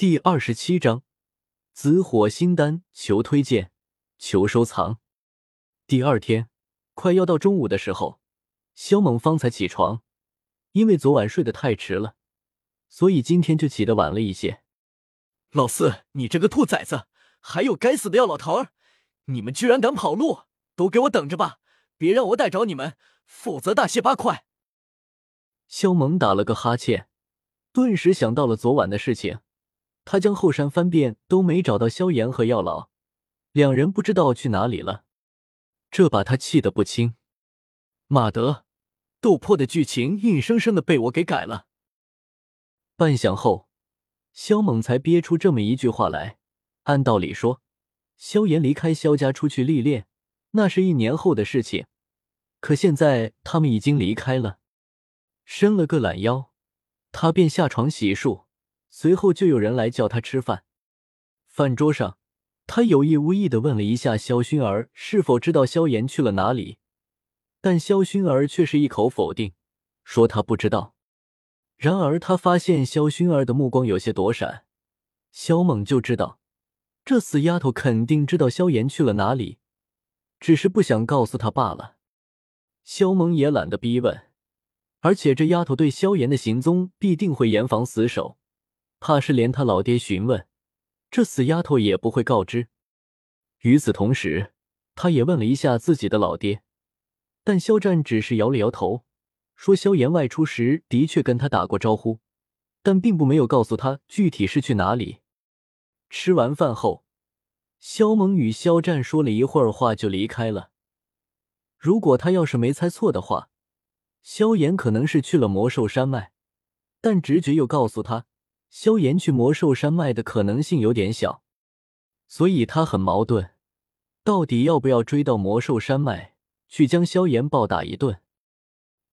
第二十七章紫火星丹，求推荐，求收藏。第二天，快要到中午的时候，肖猛方才起床，因为昨晚睡得太迟了，所以今天就起得晚了一些。老四，你这个兔崽子，还有该死的药老头儿，你们居然敢跑路，都给我等着吧，别让我逮着你们，否则大卸八块。肖猛打了个哈欠，顿时想到了昨晚的事情。他将后山翻遍都没找到萧炎和药老，两人不知道去哪里了，这把他气得不轻。马德，斗破的剧情硬生生的被我给改了。半晌后，萧猛才憋出这么一句话来。按道理说，萧炎离开萧家出去历练，那是一年后的事情，可现在他们已经离开了。伸了个懒腰，他便下床洗漱。随后就有人来叫他吃饭。饭桌上，他有意无意的问了一下萧薰儿是否知道萧炎去了哪里，但萧薰儿却是一口否定，说他不知道。然而他发现萧薰儿的目光有些躲闪，萧猛就知道这死丫头肯定知道萧炎去了哪里，只是不想告诉他罢了。萧猛也懒得逼问，而且这丫头对萧炎的行踪必定会严防死守。怕是连他老爹询问，这死丫头也不会告知。与此同时，他也问了一下自己的老爹，但肖战只是摇了摇头，说萧炎外出时的确跟他打过招呼，但并不没有告诉他具体是去哪里。吃完饭后，肖猛与肖战说了一会儿话就离开了。如果他要是没猜错的话，萧炎可能是去了魔兽山脉，但直觉又告诉他。萧炎去魔兽山脉的可能性有点小，所以他很矛盾，到底要不要追到魔兽山脉去将萧炎暴打一顿？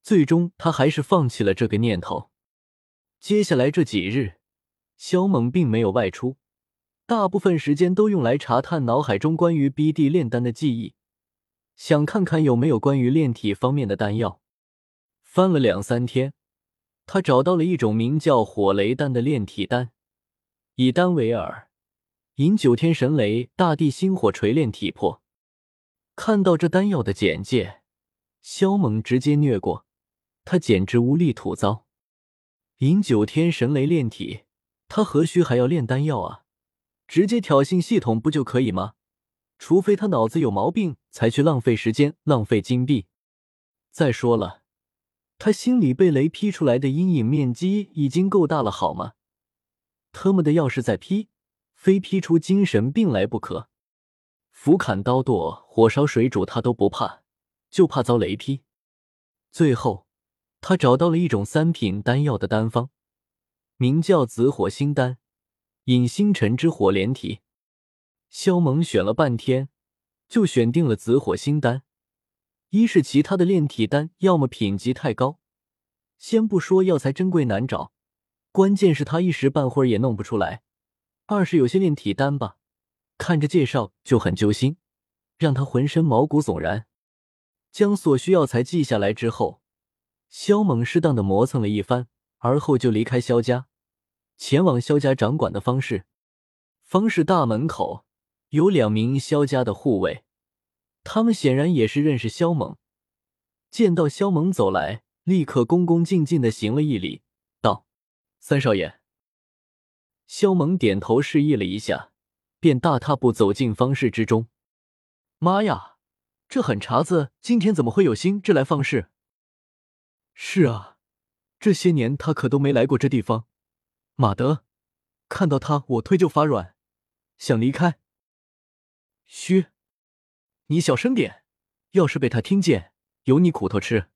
最终他还是放弃了这个念头。接下来这几日，萧猛并没有外出，大部分时间都用来查探脑海中关于 BD 炼丹的记忆，想看看有没有关于炼体方面的丹药。翻了两三天。他找到了一种名叫火雷丹的炼体丹，以丹为饵，引九天神雷、大地星火锤炼体魄。看到这丹药的简介，萧猛直接虐过，他简直无力吐槽。引九天神雷炼体，他何须还要炼丹药啊？直接挑衅系统不就可以吗？除非他脑子有毛病，才去浪费时间、浪费金币。再说了。他心里被雷劈出来的阴影面积已经够大了，好吗？特么的，要是再劈，非劈出精神病来不可。斧砍刀剁，火烧水煮，他都不怕，就怕遭雷劈。最后，他找到了一种三品丹药的丹方，名叫紫火星丹，引星辰之火连体。萧猛选了半天，就选定了紫火星丹。一是其他的炼体丹要么品级太高，先不说药材珍贵难找，关键是他一时半会儿也弄不出来；二是有些炼体丹吧，看着介绍就很揪心，让他浑身毛骨悚然。将所需药材记下来之后，萧猛适当的磨蹭了一番，而后就离开萧家，前往萧家掌管的方氏。方氏大门口有两名萧家的护卫。他们显然也是认识萧猛，见到萧猛走来，立刻恭恭敬敬的行了一礼，道：“三少爷。”萧猛点头示意了一下，便大踏步走进方室之中。妈呀，这狠茬子今天怎么会有心这来方氏？是啊，这些年他可都没来过这地方。马德，看到他我腿就发软，想离开。嘘。你小声点，要是被他听见，有你苦头吃。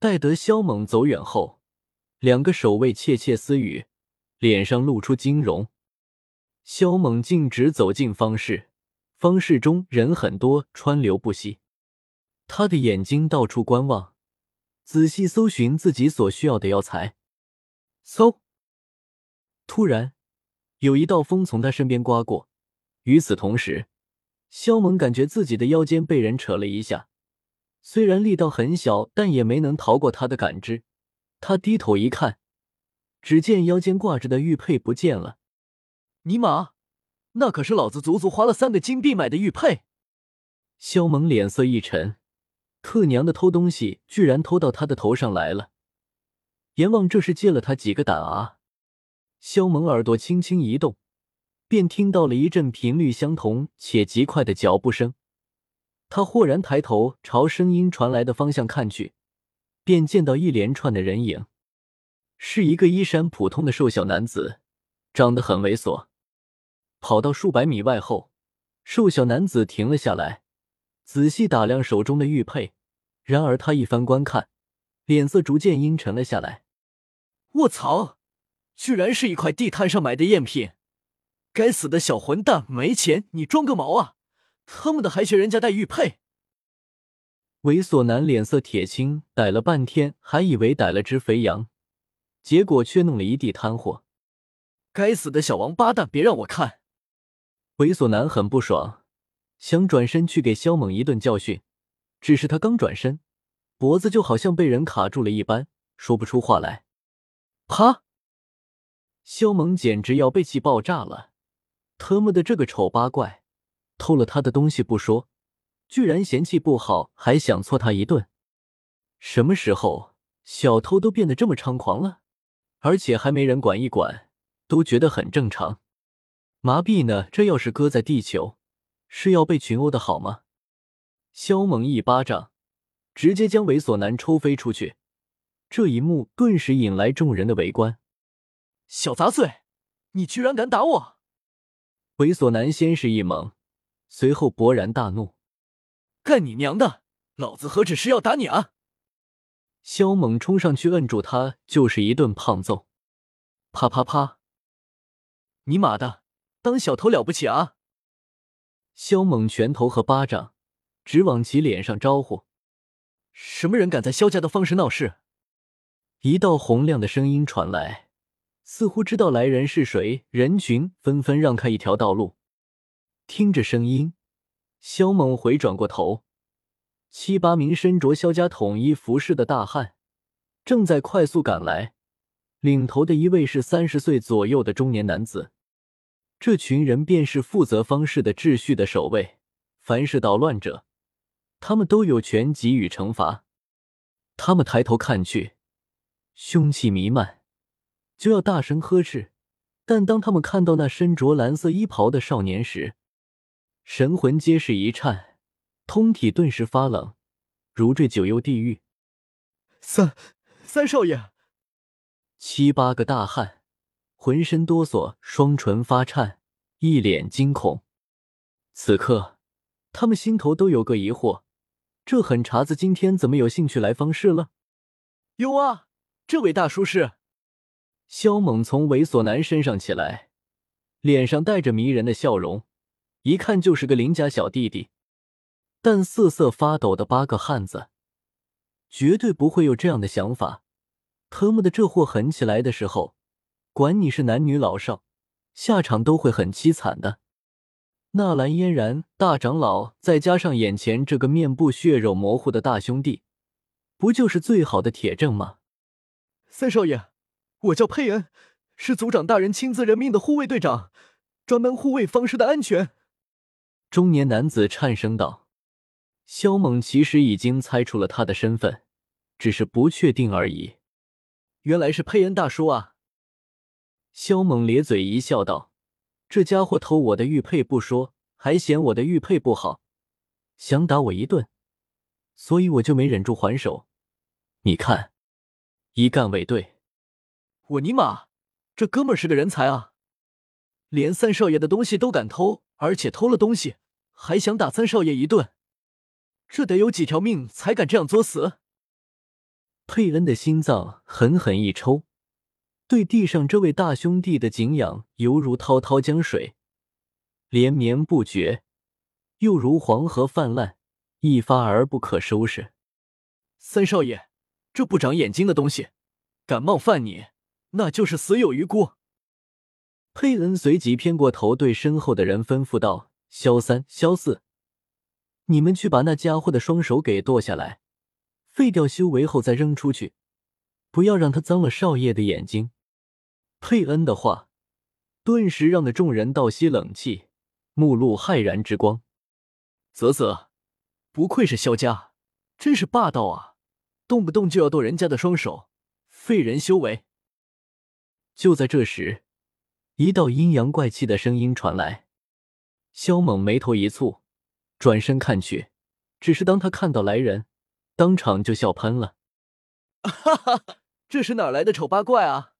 待得萧猛走远后，两个守卫窃窃私语，脸上露出惊容。萧猛径直走进方室，方室中人很多，川流不息。他的眼睛到处观望，仔细搜寻自己所需要的药材。搜，突然有一道风从他身边刮过，与此同时。萧猛感觉自己的腰间被人扯了一下，虽然力道很小，但也没能逃过他的感知。他低头一看，只见腰间挂着的玉佩不见了，尼玛，那可是老子足足花了三个金币买的玉佩！萧猛脸色一沉，特娘的偷东西居然偷到他的头上来了！阎王这是借了他几个胆啊！萧猛耳朵轻轻一动，便听到了一阵频率相同且极快的脚步声。他豁然抬头朝声音传来的方向看去，便见到一连串的人影，是一个衣衫普通的瘦小男子，长得很猥琐。跑到数百米外后，瘦小男子停了下来。仔细打量手中的玉佩，然而他一番观看，脸色逐渐阴沉了下来。卧槽！居然是一块地摊上买的赝品！该死的小混蛋，没钱你装个毛啊！他妈的还学人家戴玉佩！猥琐男脸色铁青，逮了半天，还以为逮了只肥羊，结果却弄了一地摊货。该死的小王八蛋，别让我看！猥琐男很不爽。想转身去给肖猛一顿教训，只是他刚转身，脖子就好像被人卡住了一般，说不出话来。啪！肖猛简直要被气爆炸了！特么的，这个丑八怪，偷了他的东西不说，居然嫌弃不好，还想搓他一顿。什么时候小偷都变得这么猖狂了？而且还没人管一管，都觉得很正常。麻痹呢？这要是搁在地球……是要被群殴的好吗？肖猛一巴掌，直接将猥琐男抽飞出去。这一幕顿时引来众人的围观。小杂碎，你居然敢打我！猥琐男先是一懵，随后勃然大怒：“干你娘的！老子何止是要打你啊！”萧猛冲上去摁住他，就是一顿胖揍。啪啪啪！你妈的，当小偷了不起啊！萧猛拳头和巴掌直往其脸上招呼：“什么人敢在萧家的方室闹事？”一道洪亮的声音传来，似乎知道来人是谁，人群纷纷让开一条道路。听着声音，萧猛回转过头，七八名身着萧家统一服饰的大汉正在快速赶来，领头的一位是三十岁左右的中年男子。这群人便是负责方式的秩序的守卫，凡是捣乱者，他们都有权给予惩罚。他们抬头看去，凶气弥漫，就要大声呵斥，但当他们看到那身着蓝色衣袍的少年时，神魂皆是一颤，通体顿时发冷，如坠九幽地狱。三三少爷，七八个大汉。浑身哆嗦，双唇发颤，一脸惊恐。此刻，他们心头都有个疑惑：这狠茬子今天怎么有兴趣来方士了？有啊，这位大叔是萧猛从猥琐男身上起来，脸上带着迷人的笑容，一看就是个邻家小弟弟。但瑟瑟发抖的八个汉子，绝对不会有这样的想法。特么的，这货狠起来的时候！管你是男女老少，下场都会很凄惨的。纳兰嫣然大长老，再加上眼前这个面部血肉模糊的大兄弟，不就是最好的铁证吗？三少爷，我叫佩恩，是族长大人亲自任命的护卫队长，专门护卫方氏的安全。中年男子颤声道：“萧猛其实已经猜出了他的身份，只是不确定而已。原来是佩恩大叔啊！”萧猛咧嘴一笑，道：“这家伙偷我的玉佩不说，还嫌我的玉佩不好，想打我一顿，所以我就没忍住还手。你看，一干未对。我尼玛，这哥们是个人才啊！连三少爷的东西都敢偷，而且偷了东西还想打三少爷一顿，这得有几条命才敢这样作死？”佩恩的心脏狠狠一抽。对地上这位大兄弟的敬仰，犹如滔滔江水，连绵不绝；又如黄河泛滥，一发而不可收拾。三少爷，这不长眼睛的东西，敢冒犯你，那就是死有余辜。佩恩随即偏过头，对身后的人吩咐道：“萧三、萧四，你们去把那家伙的双手给剁下来，废掉修为后再扔出去，不要让他脏了少爷的眼睛。”佩恩的话顿时让得众人倒吸冷气，目露骇然之光。啧啧，不愧是萧家，真是霸道啊！动不动就要剁人家的双手，废人修为。就在这时，一道阴阳怪气的声音传来。萧猛眉头一蹙，转身看去，只是当他看到来人，当场就笑喷了。哈哈，这是哪来的丑八怪啊！